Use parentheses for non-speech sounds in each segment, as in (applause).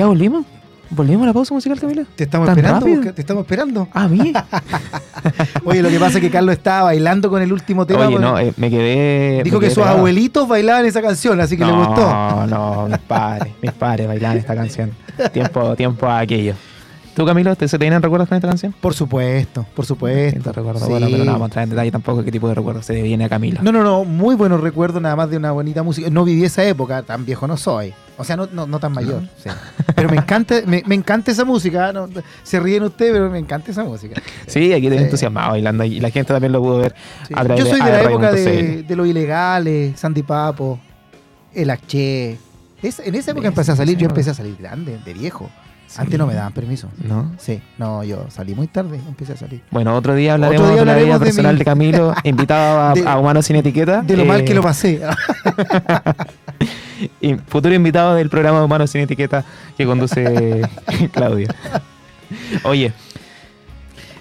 ¿Y ya volvimos? ¿Volvimos a la pausa musical, Camila? Te estamos ¿Tan esperando, te estamos esperando. Ah, mí. (laughs) (laughs) Oye, lo que pasa es que Carlos estaba bailando con el último tema. Oye, no, eh, me quedé. dijo me que sus pegado. abuelitos bailaban esa canción, así que le gustó. No, no, mis padres, mis padres bailaban esta canción. (laughs) Tiempo, tiempo a aquello. ¿Tú, Camilo, te, se te vienen recuerdos con esta canción? Por supuesto, por supuesto. Te recuerdo, Sí. bueno, pero no vamos a entrar en detalle tampoco qué tipo de recuerdos se viene a Camilo. No, no, no, muy buenos recuerdos nada más de una bonita música. No viví esa época, tan viejo no soy. O sea, no, no, no tan mayor. sí. Pero me encanta, me, me encanta esa música. no, se ríen ustedes, pero me encanta esa música. Sí, aquí te Sí. entusiasmado bailando y la gente también lo pudo ver Sí. a través Yo soy de de la época de, los ilegales, Sandy Papo, el H. Es- en esa época empecé a salir, yo empecé a salir grande, de viejo. Sí. Antes no me daban permiso. ¿No? Sí, no, yo salí muy tarde, empecé a salir. Bueno, otro día hablaremos Otro día de la vida hablaremos de personal mi- de, Camilo, (laughs) invitado a, De- a Humanos Sin Etiqueta. De lo mal eh, que lo pasé. (laughs) y futuro invitado del programa Humanos Sin Etiqueta que conduce (laughs) Claudio. Oye,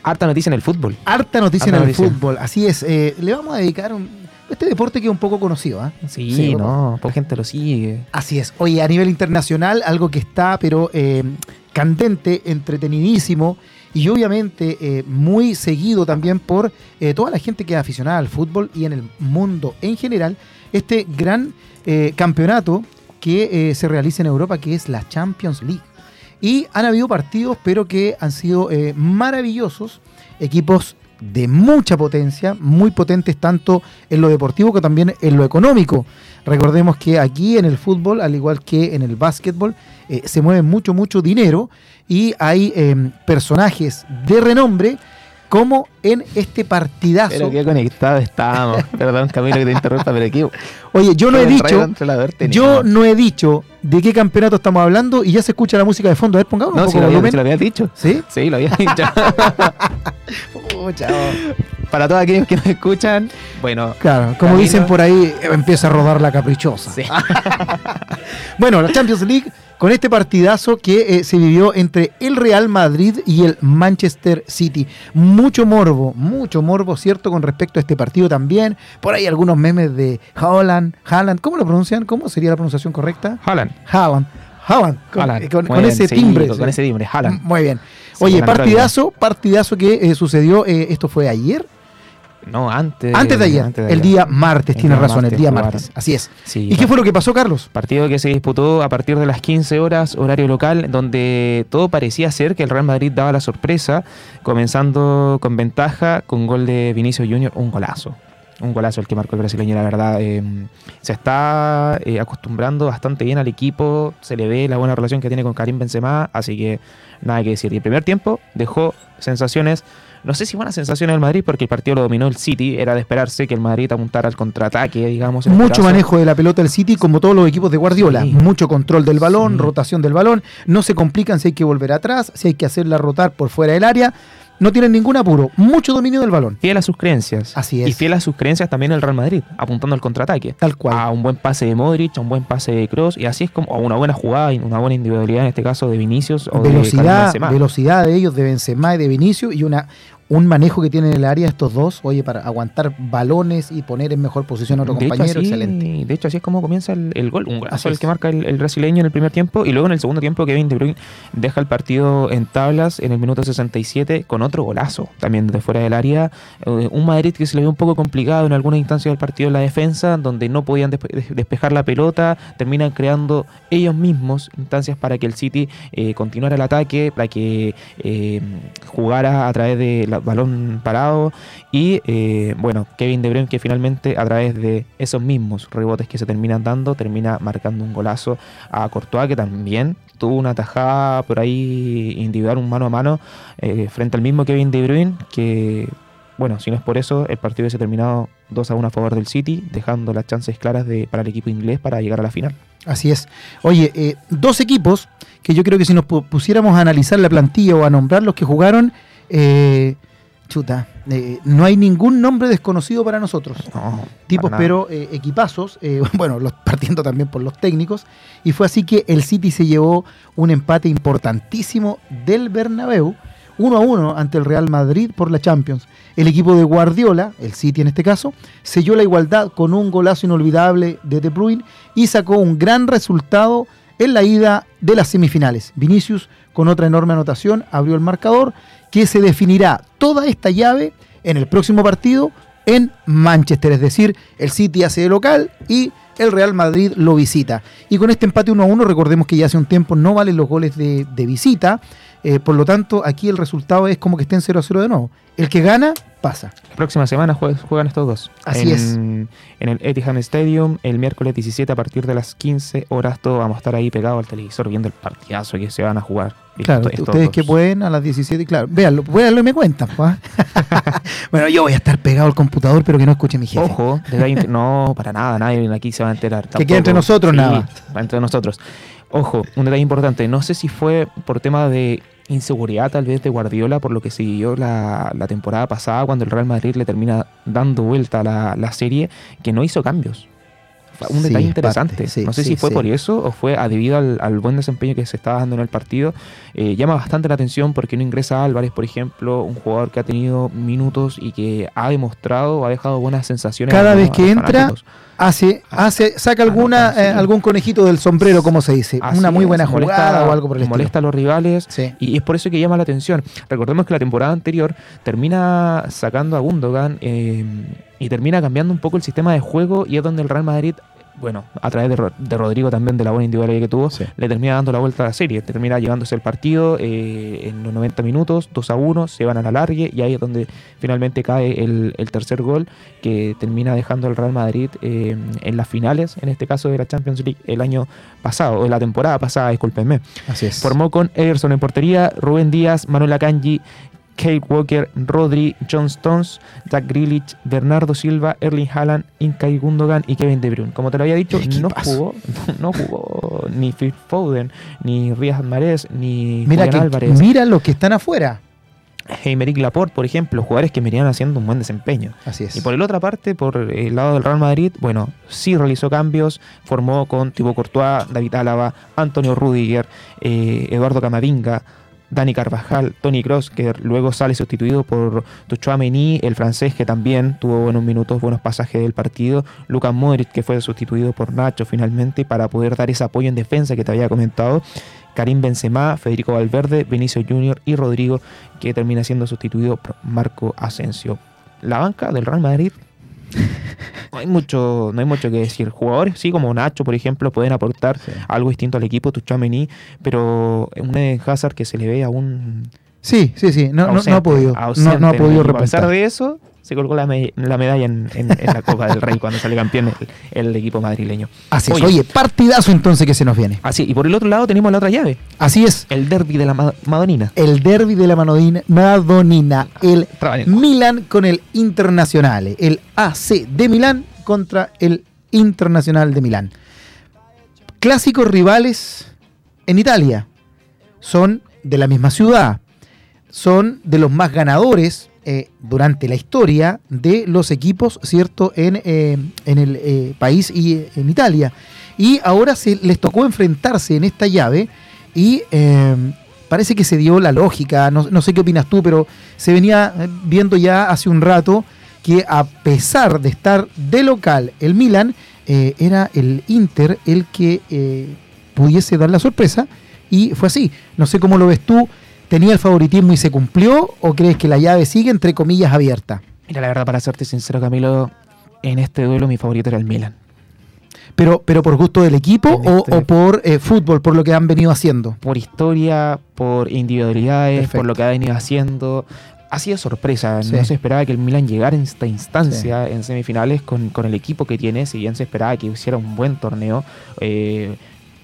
harta noticia en el fútbol. Harta noticia en el fútbol, así es. eh, le vamos a dedicar un, este deporte que es un poco conocido. ¿ah? Sí, Sí, no, poca gente lo sigue. Así es. Oye, a nivel internacional, algo que está, pero eh, candente, entretenidísimo y obviamente eh, muy seguido también por eh, toda la gente que es aficionada al fútbol y en el mundo en general, este gran eh, campeonato que se realiza en Europa, que es la Champions League. Y han habido partidos, pero que han sido maravillosos, equipos de mucha potencia, muy potentes tanto en lo deportivo como también en lo económico. Recordemos que aquí en el fútbol, al igual que en el básquetbol, eh, se mueve mucho, mucho dinero y hay eh, personajes de renombre como en este partidazo. Pero qué conectados estábamos. (laughs) Perdón, Camilo, que te interrumpa, pero aquí. Oye, yo no he dicho, yo no. he dicho de qué campeonato estamos hablando y ya se escucha la música de fondo. A ver, pongamos un No, poco si lo, había, si lo había dicho. ¿Sí? Sí, lo había dicho. (laughs) Pucha, oh. Para todos aquellos que nos escuchan, bueno, Claro, como Camilo. dicen por ahí, empieza a rodar la caprichosa. Sí. (laughs) bueno, la Champions League con este partidazo que eh, se vivió entre el Real Madrid y el Manchester City. Mucho morbo, mucho morbo, ¿cierto? Con respecto a este partido también. Por ahí algunos memes de Haaland. Haaland, ¿cómo lo pronuncian? ¿Cómo sería la pronunciación correcta? Haaland. Haaland. Haaland, con, Haaland. eh, con- Muy con bien, ese sí, timbre. Con, ese timbre, Haaland. Muy bien. Oye, partidazo, partidazo que eh, sucedió, eh, esto fue ayer, No, antes. antes de ayer, el día martes, El día razón, el día jugaron. martes, así es. Sí, ¿Y qué fue lo que pasó, Carlos? Partido que se disputó a partir de las 15 horas, horario local, donde todo parecía ser que el Real Madrid daba la sorpresa, comenzando con ventaja con gol de Vinicio Junior, un golazo. Un golazo el que marcó el brasileño, la verdad. eh, se está eh, acostumbrando bastante bien al equipo, se le ve la buena relación que tiene con Karim Benzema, así que nada que decir. Y el primer tiempo dejó sensaciones, no sé si buenas sensaciones del Madrid, porque el partido lo dominó el City, era de esperarse que el Madrid apuntara al contraataque, digamos. en este Mucho manejo de la pelota del City, como todos los equipos de Guardiola. Sí. Mucho control del balón, Sí. rotación del balón. No se complican si hay que volver atrás, si hay que hacerla rotar por fuera del área. No tienen ningún apuro. Mucho dominio del balón. Fiel a sus creencias. Así es. Y fiel a sus creencias también el Real Madrid, apuntando al contraataque. Tal cual. A un buen pase de Modric, a un buen pase de Kroos, y así es como a una buena jugada y una buena individualidad, en este caso de Vinicius o de velocidad, Benzema. velocidad de ellos, de Benzema y de Vinicio, y una un manejo que tienen en el área estos dos, oye, para aguantar balones y poner en mejor posición a otro de hecho, compañero, así, excelente. de hecho, así es como comienza el, el gol. Un golazo el que marca el, el brasileño en el primer tiempo. Y luego en el segundo tiempo, Kevin De Bruyne deja el partido en tablas en el minuto 67 con otro golazo también desde fuera del área. Eh, un Madrid que se le vio un poco complicado en algunas instancias del partido en la defensa, donde no podían despe- des- despejar la pelota. Terminan creando ellos mismos instancias para que el City eh, continuara el ataque, para que eh, jugara a través balón parado. Y eh, bueno, Kevin De Bruyne que finalmente a través de esos mismos rebotes que se terminan dando, termina marcando un golazo a Courtois que también tuvo una tajada por ahí individual, un mano a mano eh, frente al mismo Kevin De Bruyne que bueno, si no es por eso, el partido hubiese terminado 2 a 1 a favor del City, dejando las chances claras de, para el equipo inglés para llegar a la final. Así es. Oye, eh, dos equipos que yo creo que si nos pu- pusiéramos a analizar la plantilla o a nombrar los que jugaron, eh, chuta, eh, no hay ningún nombre desconocido para nosotros. No, tipos, para pero eh, equipazos, eh, (laughs) bueno, los, partiendo también por los técnicos, y fue así que el City se llevó un empate importantísimo del Bernabéu, 1 a 1 ante el Real Madrid por la Champions. El equipo de Guardiola, el City en este caso, selló la igualdad con un golazo inolvidable de De Bruyne y sacó un gran resultado en la ida de las semifinales. Vinicius, con otra enorme anotación, abrió el marcador que se definirá toda esta llave en el próximo partido en Manchester. Es decir, el City hace de local y el Real Madrid lo visita. Y con este empate 1 a 1, recordemos que ya hace un tiempo no valen los goles de, de visita. Eh, por lo tanto, aquí el resultado es como que estén 0 a 0 de nuevo. El que gana, pasa. La próxima semana juegan estos dos. Así en, es. En el Etihad Stadium, el miércoles 17 a partir de las 15 horas, todos vamos a estar ahí pegados al televisor viendo el partidazo que se van a jugar. Claro, Estos ustedes dos. que pueden a las 17, claro, véanlo, véanlo y me cuentan. pues, ¿ah? (laughs) bueno, yo voy a estar pegado al computador, pero que no escuche mi jefe. Ojo, no, para nada, nadie aquí se va a enterar. Que quede entre nosotros nada más. va Entre nosotros. Ojo, un detalle importante. No sé si fue por tema de inseguridad tal vez de Guardiola por lo que siguió la, la temporada pasada cuando el Real Madrid le termina dando vuelta a la, la serie que no hizo cambios. Un detalle es interesante. parte, sí, no sé sí, si fue por eso o fue debido al, al buen desempeño que se estaba dando en el partido. Eh, llama bastante la atención porque no ingresa Álvarez, por ejemplo, un jugador que ha tenido minutos y que ha demostrado o ha dejado buenas sensaciones. Cada a- vez que entra, fanáticos. Hace, hace, saca alguna, Ah, no, eh, algún conejito del sombrero, como se dice. Así Una muy es, buena molesta- jugada o algo por el estilo. Molesta a los rivales. Sí. Y es por eso que llama la atención. Recordemos que la temporada anterior termina sacando a Gundogan eh, y termina cambiando un poco el sistema de juego y es donde el Real Madrid, bueno, a través de, de Rodrigo también, de la buena individualidad que tuvo, Sí. le termina dando la vuelta a la serie. Termina llevándose el partido eh, en los 90 minutos, 2 a 1, se van a la largue y ahí es donde finalmente cae el, el tercer gol que termina dejando al Real Madrid eh, en las finales, en este caso de la Champions League el año pasado, o la temporada pasada, discúlpenme. Así es. Formó con Ederson en portería, Rubén Díaz, Manuel Akanji, Kate Walker, Rodri, John Stones, Jack Grealish, Bernardo Silva, Erling Haaland, Ilkay Gundogan y Kevin De Bruyne. Como te lo había dicho, no jugó, (laughs) no jugó ni Phil Foden, ni Riyad Mahrez, ni Mira, Julián que, Álvarez, mira los que están afuera. Heimerick Laporte, por ejemplo, jugadores que venían haciendo un buen desempeño. Así es. Y por el otra parte, por el lado del Real Madrid, bueno, sí realizó cambios, formó con Thibaut Courtois, David Álava, Antonio Rudiger, eh, Eduardo Camavinga, Dani Carvajal, Tony Cross, que luego sale sustituido por Tchouaméni, el francés que también tuvo buenos minutos, buenos pasajes del partido, Lucas Modric, que fue sustituido por Nacho finalmente para poder dar ese apoyo en defensa que te había comentado. Karim Benzema, Federico Valverde, Benicio Junior y Rodrigo, que termina siendo sustituido por Marco Asensio. La banca del Real Madrid (laughs) no hay mucho, no hay mucho que decir. Jugadores, sí, como Nacho, por ejemplo, pueden aportar Sí. algo distinto al equipo, Tuchamení, pero un Eden Hazard que se le ve aún Sí, sí, sí. No, no- ha podido. No, ausente no ha podido. A pesar de eso, se colgó la, me- la medalla en, en- en la Copa del Rey cuando sale campeón el, el equipo madrileño. Así es. Oye. Oye, partidazo entonces que se nos viene. Así, y por el otro lado tenemos la otra llave, Así es. el derby de la Ma- Madonina. El derby de la Manodina- Madonina. El Trabajen. Milan con el Internazionale. El AC de Milán contra el Internacional de Milán. Clásicos rivales en Italia. Son de la misma ciudad. Son de los más ganadores eh, durante la historia de los equipos, ¿cierto? En, eh, en el eh, país y en Italia. Y ahora se les tocó enfrentarse en esta llave y eh, parece que se dio la lógica, no, no sé qué opinas tú, pero se venía viendo ya hace un rato que a pesar de estar de local el Milan, era el Inter el que pudiese dar la sorpresa y fue así. No sé cómo lo ves tú, ¿tenía el favoritismo y se cumplió o crees que la llave sigue entre comillas abierta? Mira, la verdad, para serte sincero, Camilo, en este duelo mi favorito era el Milan. Pero, pero por gusto del equipo o, este- o por eh, fútbol, por lo que han venido haciendo. por historia, por individualidades, Perfecto. por lo que ha venido haciendo. Ha sido sorpresa, Sí. no se esperaba que el Milan llegara en esta instancia en semifinales con, con el equipo que tiene, si bien se esperaba que hiciera un buen torneo. eh,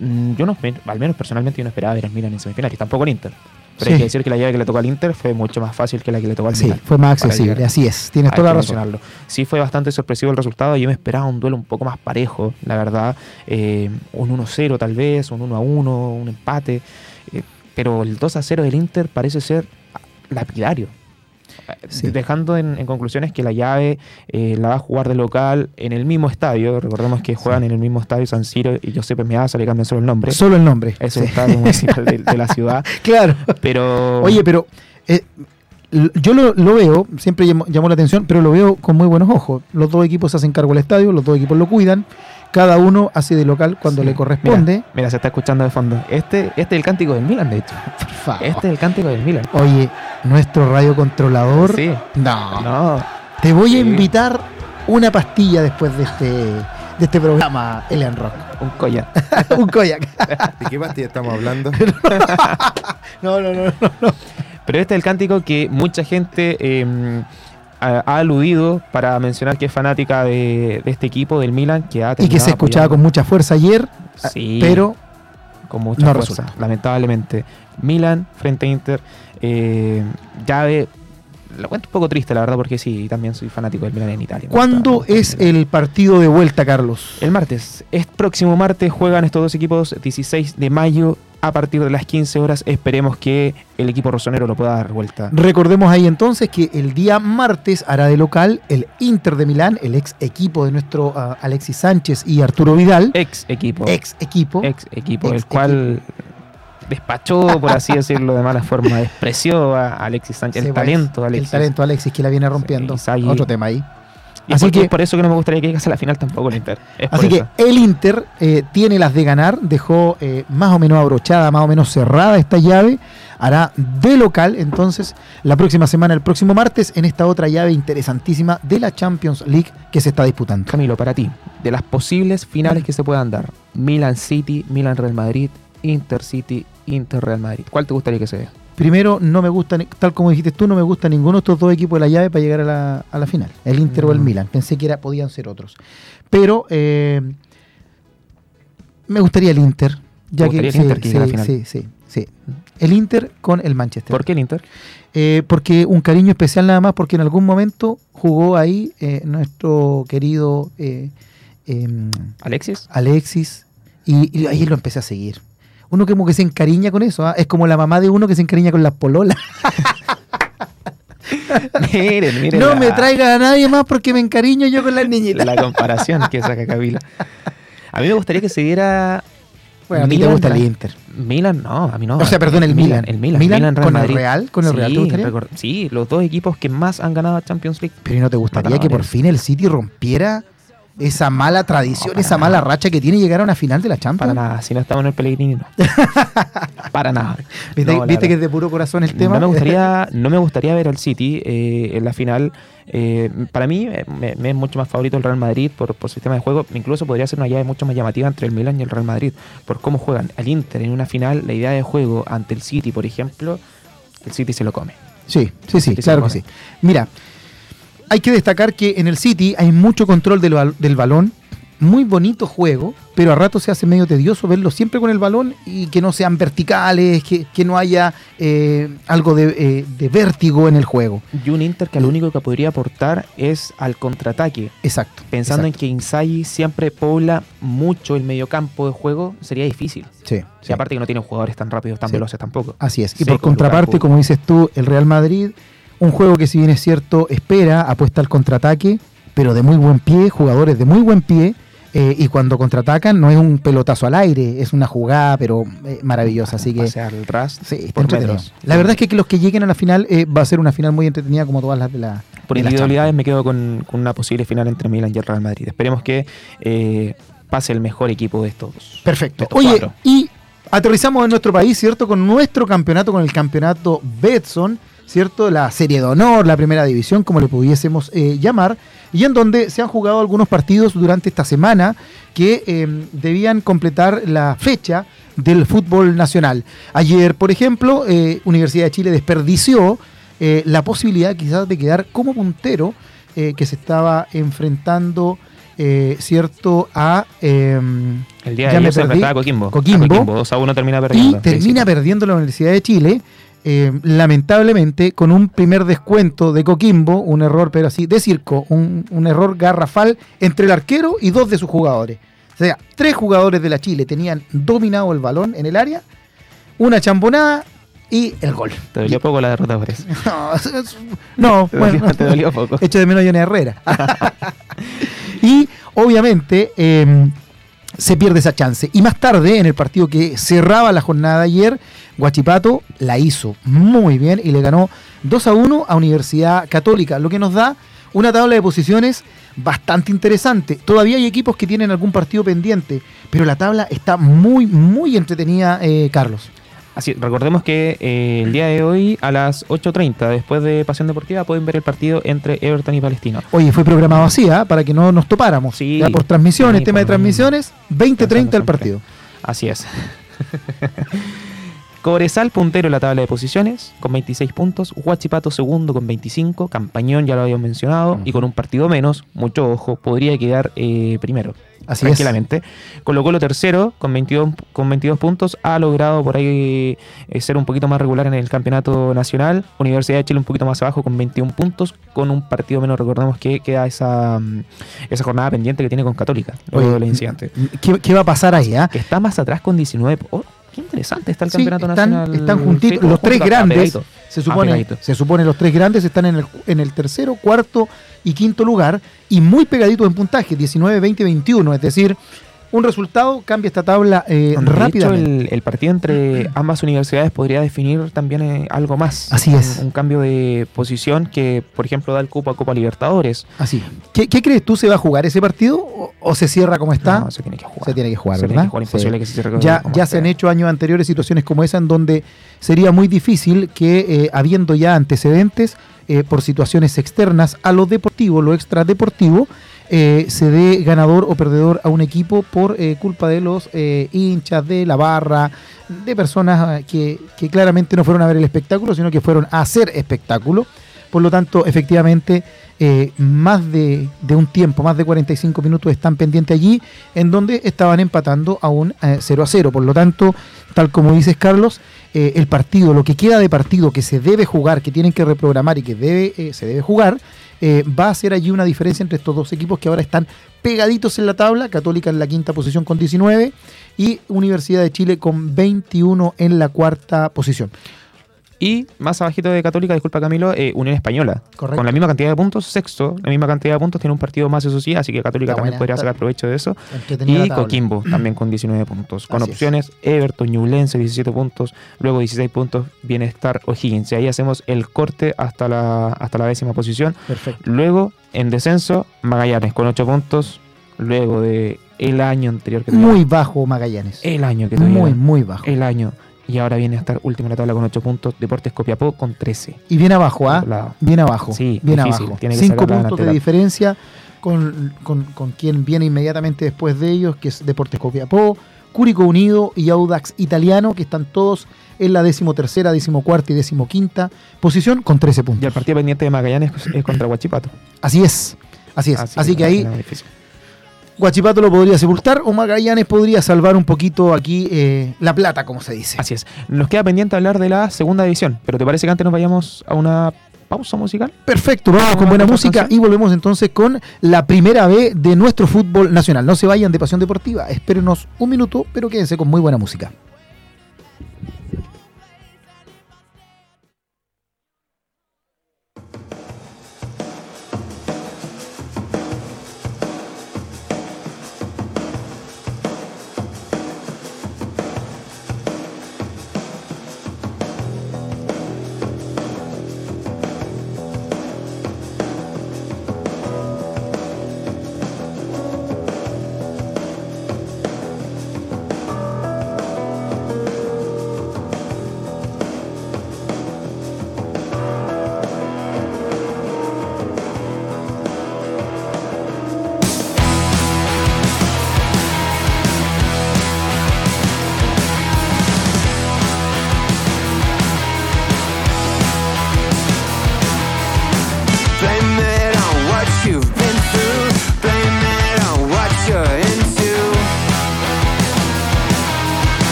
mm, yo no, al menos personalmente yo no esperaba ver al Milan en semifinales, tampoco al Inter. Pero Sí. hay que decir que la llave que le tocó al Inter fue mucho más fácil que la que le tocó al Sí, Milan. fue más accesible, así es, tienes Hay toda la razón. Sí fue bastante sorpresivo el resultado. Yo me esperaba un duelo un poco más parejo, la verdad. Eh, un 1-0 tal vez, un 1-1, un empate. Eh, pero el 2-0 del Inter parece ser lapidario. Eh, Sí. Dejando en, en conclusiones que la llave eh, la va a jugar de local en el mismo estadio. Recordemos que juegan en el mismo estadio San Siro y Giuseppe Meazza le cambian solo el nombre. Solo el nombre. Es Sí. el estadio municipal de, de la (laughs) ciudad. Claro. Pero. Oye, pero eh, yo lo, lo veo, siempre llamó, llamó la atención, pero lo veo con muy buenos ojos. Los dos equipos se hacen cargo del estadio, los dos equipos lo cuidan. Cada uno hace de local cuando Sí. le corresponde. Mira, mira, se está escuchando de fondo. Este, este es el cántico del Milan, de hecho. Por favor. Este es el cántico del Milan. Oye, nuestro radio controlador. Sí. No. No. Te voy a invitar una pastilla después de este, de este programa, Elian Rock. Un collar. (laughs) Un koyak. ¿De qué pastilla estamos hablando? (laughs) No, no, no, no. Pero este es el cántico que mucha gente eh, ha, ha aludido para mencionar que es fanática de, de este equipo, del Milan, que ha Y que se escuchaba con mucha fuerza ayer, Sí, pero con mucha no fuerza, lamentablemente. Milan frente a Inter, eh, llave. Lo cuento un poco triste, la verdad, porque sí, también soy fanático del Milan en Italia. ¿cuándo gusta- es el partido de vuelta, Carlos? El martes. Es próximo martes, juegan estos dos equipos 16 de mayo a partir de las 15 horas. Esperemos que el equipo rosonero lo pueda dar vuelta. Recordemos ahí entonces que el día martes hará de local el Inter de Milán, el ex equipo de nuestro ah, Alexis Sánchez y Arturo Vidal, Ex equipo. ex equipo. ex equipo, Ex el cual despachó, por así (laughs) decirlo, de mala forma, despreció a Alexis Sánchez, Sí, el pues, talento de Alexis. El talento de Alexis que la viene rompiendo. Sí, Otro tema ahí. Y Así por- que- es por eso que no me gustaría que llegase a la final tampoco el Inter. Así que eso. el Inter eh, tiene las de ganar, dejó eh, más o menos abrochada, más o menos cerrada esta llave, hará de local entonces la próxima semana, el próximo martes, en esta otra llave interesantísima de la Champions League que se está disputando. Camilo, para ti, de las posibles finales que se puedan dar, Milan City, Milan Real Madrid, Inter City, Inter Real Madrid, ¿cuál te gustaría que se dé? Primero, no me gusta, ni- tal como dijiste tú, no me gusta ninguno de estos dos equipos de la llave para llegar a la, a la final, el Inter o el Mm. Milan. Pensé que era, podían ser otros. Pero eh, me gustaría el Inter. Ya ¿Te que, el sí, Inter que la sí, final? sí, sí, sí. El Inter con el Manchester. ¿Por qué el Inter? Eh, porque un cariño especial nada más, porque en algún momento jugó ahí eh, nuestro querido eh, em, ¿Alexis? Alexis y, y ahí lo empecé a seguir. Uno como que se encariña con eso, ¿ah? es como la mamá de uno que se encariña con las pololas. (laughs) miren, miren. no la- me traiga a nadie más porque me encariño yo con las niñitas. la comparación que saca Kabila. A mí me gustaría que se diera Bueno, a ti te Milan gusta el Inter. Milan, no, a mí no. O sea, perdón, el Milan. El Milan, Milan Milan Real con el. Real, con el Real, ¿te Sí, gustaría? sí, los dos equipos que más han ganado Champions League. Pero ¿y no te gustaría que por fin el City rompiera esa mala tradición, No, para esa mala racha que tiene llegar a una final de la Para Champions? nada, si no estamos en el Pellegrini, no. (laughs) para nada. ¿Viste, No, la viste que es de puro corazón el tema? No me gustaría, (laughs) no me gustaría ver al City eh, en la final. Eh, para mí eh, me, me es mucho más favorito el Real Madrid por, por sistema de juego. Incluso podría ser una llave mucho más llamativa entre el Milan y el Real Madrid. Por cómo juegan al Inter en una final, la idea de juego ante el City, por ejemplo, el City se lo come. Sí, sí, sí, claro que sí. Mira, hay que destacar que en el City hay mucho control del, bal- del balón, muy bonito juego, pero a rato se hace medio tedioso verlo siempre con el balón y que no sean verticales, que, que no haya eh, algo de, eh, de vértigo en el juego. Y un Inter que lo único que podría aportar es al contraataque. Exacto. Pensando exacto. en que Inzaghi siempre pobla mucho el mediocampo de juego, sería difícil. Sí, Y sí. aparte que no tiene jugadores tan rápidos, tan Sí. veloces tampoco. Así es. Y por contraparte, como dices tú, el Real Madrid, un juego que si bien es cierto, espera, apuesta al contraataque, pero de muy buen pie, jugadores de muy buen pie, eh, y cuando contraatacan no es un pelotazo al aire, es una jugada, pero eh, maravillosa. Así que el ras sí, por. La verdad es que, los que lleguen a la final eh, va a ser una final muy entretenida como todas las de la... Por de la individualidades me quedo con, con una posible final entre Milan y el Real Madrid. Esperemos que pase el mejor equipo de estos. Perfecto. Estos Oye, cuatro. y aterrizamos en nuestro país, ¿cierto? Con nuestro campeonato, con el campeonato Betson, ¿cierto? La serie de honor, la primera división, como le pudiésemos eh, llamar, y en donde se han jugado algunos partidos durante esta semana que eh, debían completar la fecha del fútbol nacional. Ayer, por ejemplo, eh, Universidad de Chile desperdició la posibilidad quizás de quedar como puntero que se estaba enfrentando, eh, ¿cierto? A... em, El día de ayer se perdí. enfrentaba a Coquimbo. Coquimbo. A Coquimbo 2 a 1 termina y termina perdiendo la Universidad de Chile, eh, lamentablemente con un primer descuento de Coquimbo, un error, pero así, de circo, un, un error garrafal entre el arquero y dos de sus jugadores. O sea, tres jugadores de la Chile tenían dominado el balón en el área, una chambonada y el gol. Te dolió poco la derrota por eso. (laughs) No, (laughs) Te bueno, dolió, te dolió poco. Echo de menos a Johnny Herrera. (laughs) y obviamente eh, se pierde esa chance. Y más tarde, en el partido que cerraba la jornada de ayer, Guachipato la hizo muy bien y le ganó 2 a 1 a Universidad Católica, lo que nos da Una tabla de posiciones bastante interesante. Todavía hay equipos que tienen algún partido pendiente, pero la tabla está muy, muy entretenida, eh, Carlos. Así, recordemos que eh, el día de hoy a las 8.30, después de Pasión Deportiva, pueden ver el partido entre Everton y Palestino. Oye, fue programado así, ¿ah? para que no nos topáramos. Sí. Ya por transmisiones, Sí, tema de por transmisiones, 20-30 el partido. Así es. (laughs) Cobresal puntero en la tabla de posiciones con 26 puntos, Huachipato segundo con 25, Campañón ya lo habíamos mencionado y con un partido menos, mucho ojo, podría quedar eh, primero Así es. tranquilamente. Colo Colo tercero con 22, con 22 puntos, ha logrado por ahí eh, ser un poquito más regular en el campeonato nacional, Universidad de Chile un poquito más abajo con 21 puntos, con un partido menos, recordemos que queda esa, mm, esa jornada pendiente que tiene con Católica, luego Oye. ¿qué, qué va a pasar ahí? ah? Que está más atrás con 19. Oh, qué interesante está el Sí, campeonato están, nacional. están juntitos. Los tres grandes, se supone, Apegadito. se supone los tres grandes están en el, en el tercero, cuarto y quinto lugar y muy pegaditos en puntaje, 19, 20, 21. Es decir, un resultado cambia esta tabla eh, rápidamente. el, el partido entre ambas universidades podría definir también eh, algo más. Así es. Un, cambio de posición que, por ejemplo, da el cupo a Copa Libertadores. Así. ¿Qué, qué crees tú? ¿Se va a jugar ese partido o, o se cierra como está? No, se tiene que jugar. Se tiene que jugar, Se ¿verdad? tiene que jugar, Sí. imposible que se cierre Ya, como ya este. se han hecho años anteriores situaciones como esa en donde sería muy difícil que, eh, habiendo ya antecedentes eh, por situaciones externas a lo deportivo, lo extradeportivo, eh, se dé ganador o perdedor a un equipo por eh, culpa de los eh, hinchas, de la barra, de personas eh, que, que claramente no fueron a ver el espectáculo, sino que fueron a hacer espectáculo. Por lo tanto, efectivamente, eh, más de, un tiempo, más de 45 minutos están pendientes allí, en donde estaban empatando a un eh, 0 a 0. Por lo tanto, tal como dices, Carlos, eh, el partido, lo que queda de partido que se debe jugar, que tienen que reprogramar y que debe, se debe jugar, va a ser allí una diferencia entre estos dos equipos que ahora están pegaditos en la tabla, Católica en la quinta posición con 19 y Universidad de Chile con 21 en la cuarta posición. Y más abajito de Católica, disculpa Camilo, eh, Unión Española. Correcto. Con la misma cantidad de puntos, sexto, la misma cantidad de puntos, tiene un partido más, eso sí, así que Católica también podría sacar provecho de eso. Y. Coquimbo (clears throat) también con 19 puntos. Con Así es. opciones Everton, Ñublense 17 puntos, luego 16 puntos Bienestar O'Higgins. Y ahí hacemos el corte hasta la, hasta la décima posición. Perfecto. Luego, en descenso, Magallanes con 8 puntos, luego de el año anterior que. Muy bajo Magallanes. El año que Muy, muy bajo. El año. Y ahora viene a estar último en la tabla con 8 puntos. Deportes Copiapó con 13. Y bien abajo, ¿ah? Bien abajo. Sí, bien difícil, abajo. tiene que Cinco sacar la puntos de diferencia con, con, con quien viene inmediatamente después de ellos, que es Deportes Copiapó, Cúrico Unido y Audax Italiano, que están todos en la decimotercera, decimocuarta y decimoquinta posición con 13 Y el puntos. partido pendiente de Magallanes es contra Huachipato. Así es. Así es. Así, que ahí. Guachipato lo podría sepultar o Magallanes podría salvar un poquito aquí eh, la plata, como se dice. Así es. Nos queda pendiente hablar de la segunda división, pero ¿te parece que antes nos vayamos a una pausa musical? Perfecto, vamos con buena música canción. y volvemos entonces con la primera B de nuestro fútbol nacional. No se vayan de Pasión Deportiva, espérenos un minuto, pero quédense con muy buena música.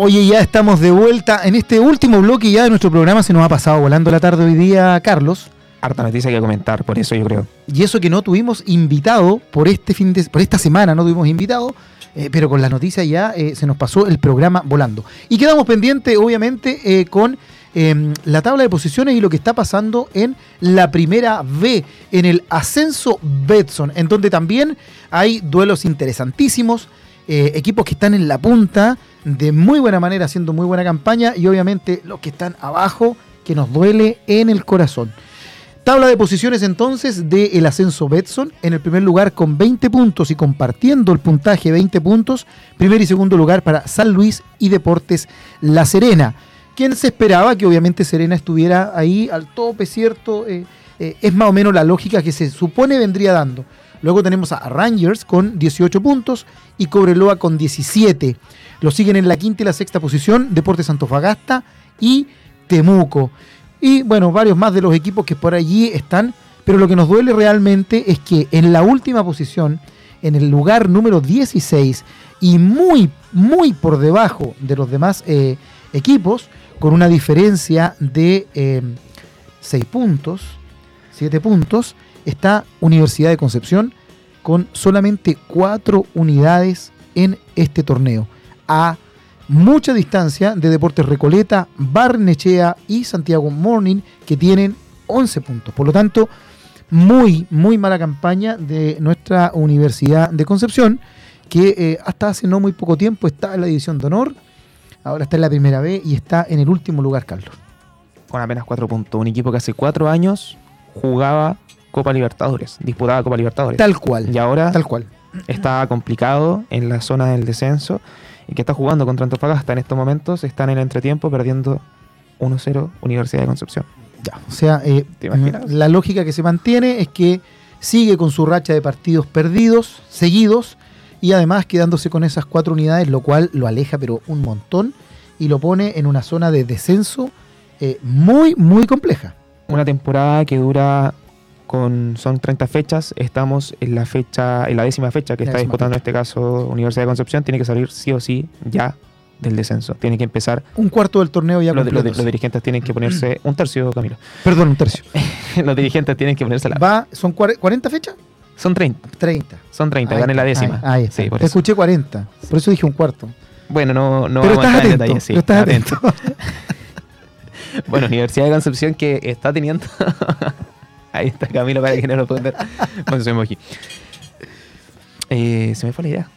Oye, ya estamos de vuelta en este último bloque ya de nuestro programa. Se nos ha pasado volando la tarde hoy día, Carlos. Harta noticia que comentar, por eso yo creo. Y eso que no tuvimos invitado por este fin de, por esta semana, no tuvimos invitado, eh, pero con las noticias ya eh, se nos pasó el programa volando. Y quedamos pendientes, obviamente, eh, con em, la tabla de posiciones y lo que está pasando en la primera B, en el ascenso Betson, en donde también hay duelos interesantísimos, eh, equipos que están en la punta de muy buena manera, haciendo muy buena campaña, y obviamente los que están abajo, que nos duele en el corazón. Tabla de posiciones entonces del ascenso Betson. En el primer lugar con 20 puntos y compartiendo el puntaje 20 puntos. Primer y segundo lugar para San Luis y Deportes La Serena. Quien se esperaba que obviamente Serena estuviera ahí al tope, ¿cierto? Eh, eh, es más o menos la lógica que se supone vendría dando. Luego tenemos a Rangers con 18 puntos y Cobreloa con 17. Lo siguen en la quinta y la sexta posición Deportes Antofagasta y Temuco y bueno, varios más de los equipos que por allí están. Pero lo que nos duele realmente es que en la última posición, en el lugar número 16 y muy, muy por debajo de los demás eh, equipos, con una diferencia de 6 puntos, 7 puntos, está Universidad de Concepción con solamente 4 unidades en este torneo. A mucha distancia de Deportes Recoleta, Barnechea y Santiago Morning, que tienen 11 puntos. Por lo tanto, muy, muy mala campaña de nuestra Universidad de Concepción, que eh, hasta hace no muy poco tiempo está en la división de honor, ahora está en la primera B y está en el último lugar, Carlos. Con apenas 4 puntos. Un equipo que hace 4 años jugaba Copa Libertadores, disputaba Copa Libertadores. Tal cual. Y ahora Tal cual. está complicado en la zona del descenso y que está jugando contra Antofagasta en estos momentos, está en el entretiempo perdiendo 1-0 Universidad de Concepción. Ya, o sea, eh, la lógica que se mantiene es que sigue con su racha de partidos perdidos, seguidos, y además quedándose con esas cuatro unidades, lo cual lo aleja pero un montón y lo pone en una zona de descenso eh, muy, muy compleja. Una temporada que dura con son 30 fechas, estamos en la fecha en la décima fecha que La está disputando en este caso Universidad de Concepción, tiene que salir sí o sí ya del descenso. Tiene que empezar, Un cuarto del torneo ya los, los- dirigentes tienen que ponerse, (clears throat) un tercio Camilo, Perdón, un tercio. (laughs) los dirigentes tienen que ponerse la... Va, ¿Son cuare- 40 fechas? Son 30, 30. son 30, Ahí van en la décima. Ahí, ahí está. Sí, por Te eso. escuché 40. Por eso dije un cuarto. Bueno, no, no pero vamos estás a entrar en atento. detalle, sí, estás atento. atento. (laughs) Bueno, Universidad de Concepción que está teniendo. (laughs) Ahí está Camilo para que no lo puedan ver. Con su emoji. Eh, se me fue la idea.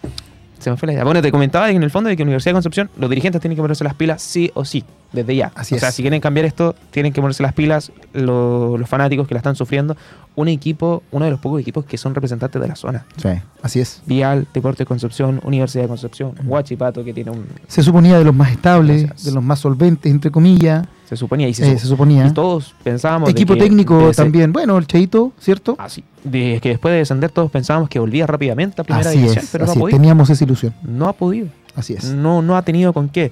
Se me fue la idea. Bueno, te comentaba que en el fondo de que Universidad de Concepción, los dirigentes tienen que ponerse las pilas sí o sí, desde ya. Así o sea, es. si quieren cambiar esto, tienen que ponerse las pilas lo- los fanáticos que la están sufriendo. Un equipo, uno de los pocos equipos que son representantes de la zona. Sí, así es. Vial, Deportes Concepción, Universidad de Concepción. Huachipato, que tiene un. Se suponía de los más estables, Gracias. de los más solventes, entre comillas. Se suponía y se, eh, se suponía. y todos pensábamos. de Equipo que técnico de ese- también. Bueno, el Cheito, ¿cierto? Así. De que después de descender todos pensábamos que volvía rápidamente a primera Así división, es. pero no ha podido. Teníamos esa ilusión. No ha podido. Así es. No, no ha tenido con qué.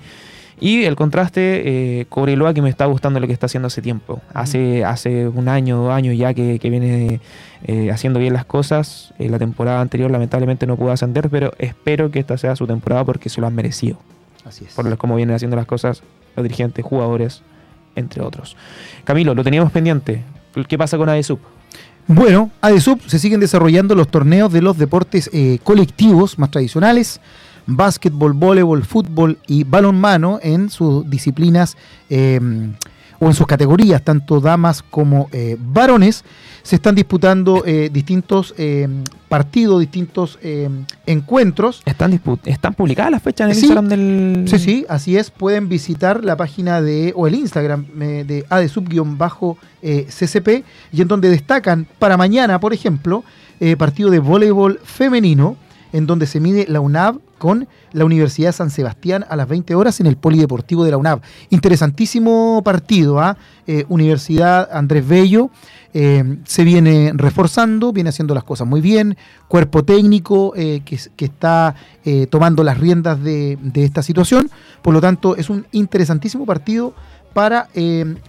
Y el contraste, eh, Cobreloa, que me está gustando lo que está haciendo hace tiempo. Hace, hace un año, dos años ya que, que viene eh, haciendo bien las cosas. Eh, la temporada anterior lamentablemente no pudo ascender, pero espero que esta sea su temporada porque se lo han merecido. Así es. Por cómo vienen haciendo las cosas los dirigentes, jugadores, entre otros. Camilo, lo teníamos pendiente. ¿Qué pasa con AESUP? Bueno, ADESUB se siguen desarrollando los torneos de los deportes eh, colectivos más tradicionales, básquetbol, voleibol, fútbol y balonmano en sus disciplinas eh, o en sus categorías, tanto damas como eh, varones. Se están disputando eh, distintos eh, partidos, distintos eh, encuentros. ¿Están, ¿Están publicadas las fechas en el Sí. Instagram del...? Sí, sí, así es. Pueden visitar la página de, o el Instagram eh, de adesub-ccp, y en donde destacan para mañana, por ejemplo, partido de voleibol femenino, en donde se mide la UNAV con la Universidad San Sebastián a las 20 horas en el Polideportivo de la UNAV. Interesantísimo partido, ¿ah? Eh, Universidad Andrés Bello. eh, se viene reforzando, viene haciendo las cosas muy bien, cuerpo técnico eh, que, es- que está eh, tomando las riendas de, esta situación, por lo tanto es un interesantísimo partido para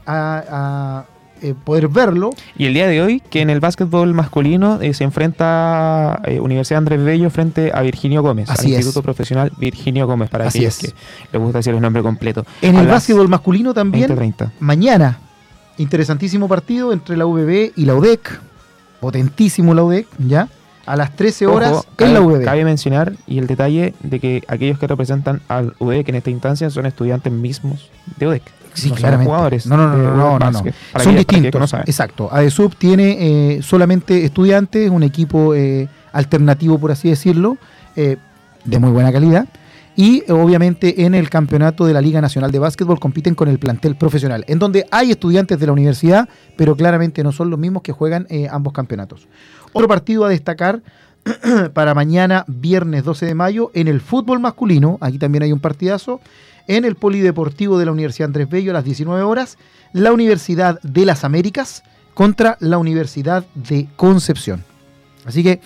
a eh, poder verlo. Y el día de hoy, que en el básquetbol masculino eh, se enfrenta eh, Universidad Andrés Bello frente a Virginio Gómez, Así al es. Instituto Profesional Virginio Gómez, para Así es. que les gusta decir el nombre completo. En A el básquetbol masculino también, 20:30. mañana, interesantísimo partido entre la UBB y la UDEC. Potentísimo la UDEC, ¿ya? A las 13 horas Ojo, en cabe, la UBB. cabe mencionar y el detalle de que aquellos que representan al UDEC en esta instancia son estudiantes mismos de UDEC. Sí, no claramente. jugadores. No, no, no, no, Son que distintos. Exacto. ADESUB tiene eh, solamente estudiantes, un equipo eh, alternativo, por así decirlo, eh, de muy buena calidad. Y obviamente en el campeonato de la Liga Nacional de Básquetbol compiten con el plantel profesional, en donde hay estudiantes de la universidad, pero claramente no son los mismos que juegan ambos campeonatos. Otro partido a destacar (clears throat) para mañana, viernes 12 de mayo, en el fútbol masculino, aquí también hay un partidazo, en el Polideportivo de la Universidad Andrés Bello a las 19 horas, la Universidad de las Américas contra la Universidad de Concepción. Así que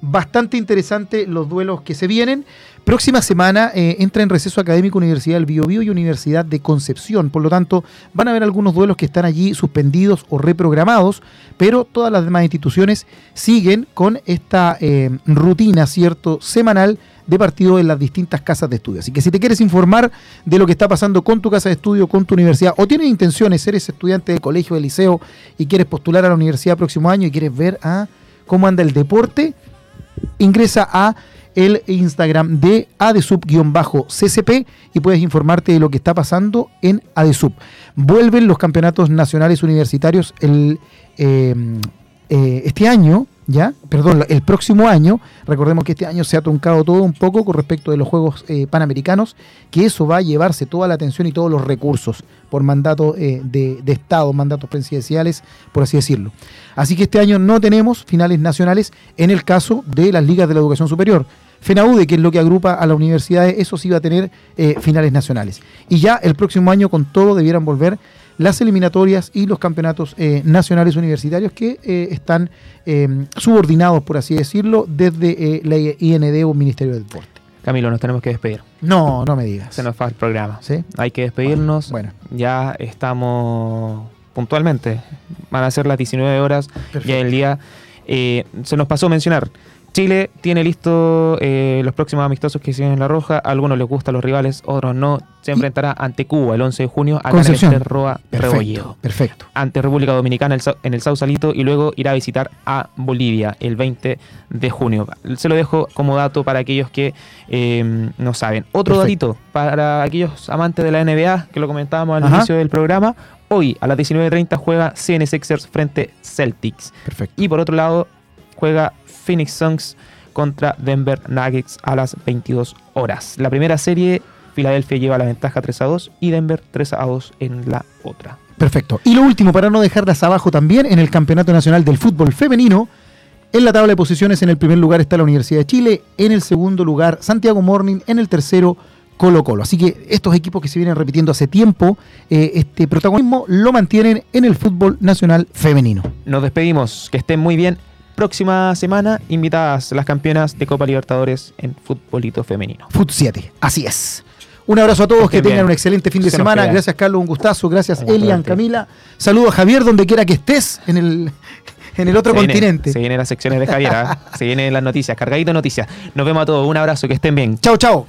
bastante interesante los duelos que se vienen. Próxima semana eh, entra en receso académico Universidad del Biobío y Universidad de Concepción. Por lo tanto, van a haber algunos duelos que están allí suspendidos o reprogramados, pero todas las demás instituciones siguen con esta eh, rutina, ¿cierto?, semanal de partido en las distintas casas de estudio. Así que si te quieres informar de lo que está pasando con tu casa de estudio, con tu universidad, o tienes intenciones, eres estudiante de colegio, de liceo y quieres postular a la universidad próximo año y quieres ver ah, cómo anda el deporte, ingresa a el Instagram de adesub-ccp y puedes informarte de lo que está pasando en Adesub. Vuelven los campeonatos nacionales universitarios el, eh, eh, este año, ya, perdón, el próximo año. Recordemos que este año se ha truncado todo un poco con respecto de los Juegos eh, Panamericanos, que eso va a llevarse toda la atención y todos los recursos por mandato eh, de, Estado, mandatos presidenciales, por así decirlo. Así que este año no tenemos finales nacionales en el caso de las ligas de la educación superior. FENAUDE, que es lo que agrupa a las universidades, eso sí va a tener eh, finales nacionales. Y ya el próximo año con todo debieran volver las eliminatorias y los campeonatos eh, nacionales universitarios que eh, están eh, subordinados, por así decirlo, desde la IND o Ministerio del Deporte. Camilo, nos tenemos que despedir. No, no me digas. Se nos va el programa. ¿Sí? Hay que despedirnos. Bueno, Ya estamos puntualmente. Van a ser las 19 horas. perfecto. Ya el día. eh, se nos pasó mencionar. Chile tiene listo eh, los próximos amistosos que siguen en La Roja. A algunos les gustan los rivales, otros no. Se enfrentará ante Cuba el 11 de junio acá Concepción. en el Roa perfecto, Rebolledo. perfecto. Ante República Dominicana en el Sausalito y luego irá a visitar a Bolivia el 20 de junio. Se lo dejo como dato para aquellos que eh, no saben. Otro Perfecto. datito para aquellos amantes de la NBA que lo comentábamos al Ajá. inicio del programa. Hoy a las 19.30 juega CN Sixers frente Celtics. Perfecto. Y por otro lado, juega Phoenix Suns contra Denver Nuggets a las 22 horas. La primera serie, Filadelfia lleva la ventaja 3 a 2 y Denver 3 a 2 en la otra. Perfecto. Y lo último, para no dejarlas abajo también, en el Campeonato Nacional del Fútbol Femenino, en la tabla de posiciones, en el primer lugar está la Universidad de Chile, en el segundo lugar Santiago Morning, en el tercero Colo Colo. Así que estos equipos que se vienen repitiendo hace tiempo, eh, este protagonismo lo mantienen en el fútbol nacional femenino. Nos despedimos, que estén muy bien. Próxima semana, invitadas las campeonas de Copa Libertadores en futbolito femenino. Fut 7, así es. Un abrazo a todos, Que tengan bien. un excelente fin de Se semana. queda. Gracias, Carlos, un gustazo. Gracias, Elian. Camila. Saludos a Javier, donde quiera que estés, en el, en el otro Se viene- continente. se vienen las secciones de Javier, ¿ah? (laughs) se vienen las noticias, cargadito de noticias. Nos vemos a todos, un abrazo, que estén bien. Chao, chao.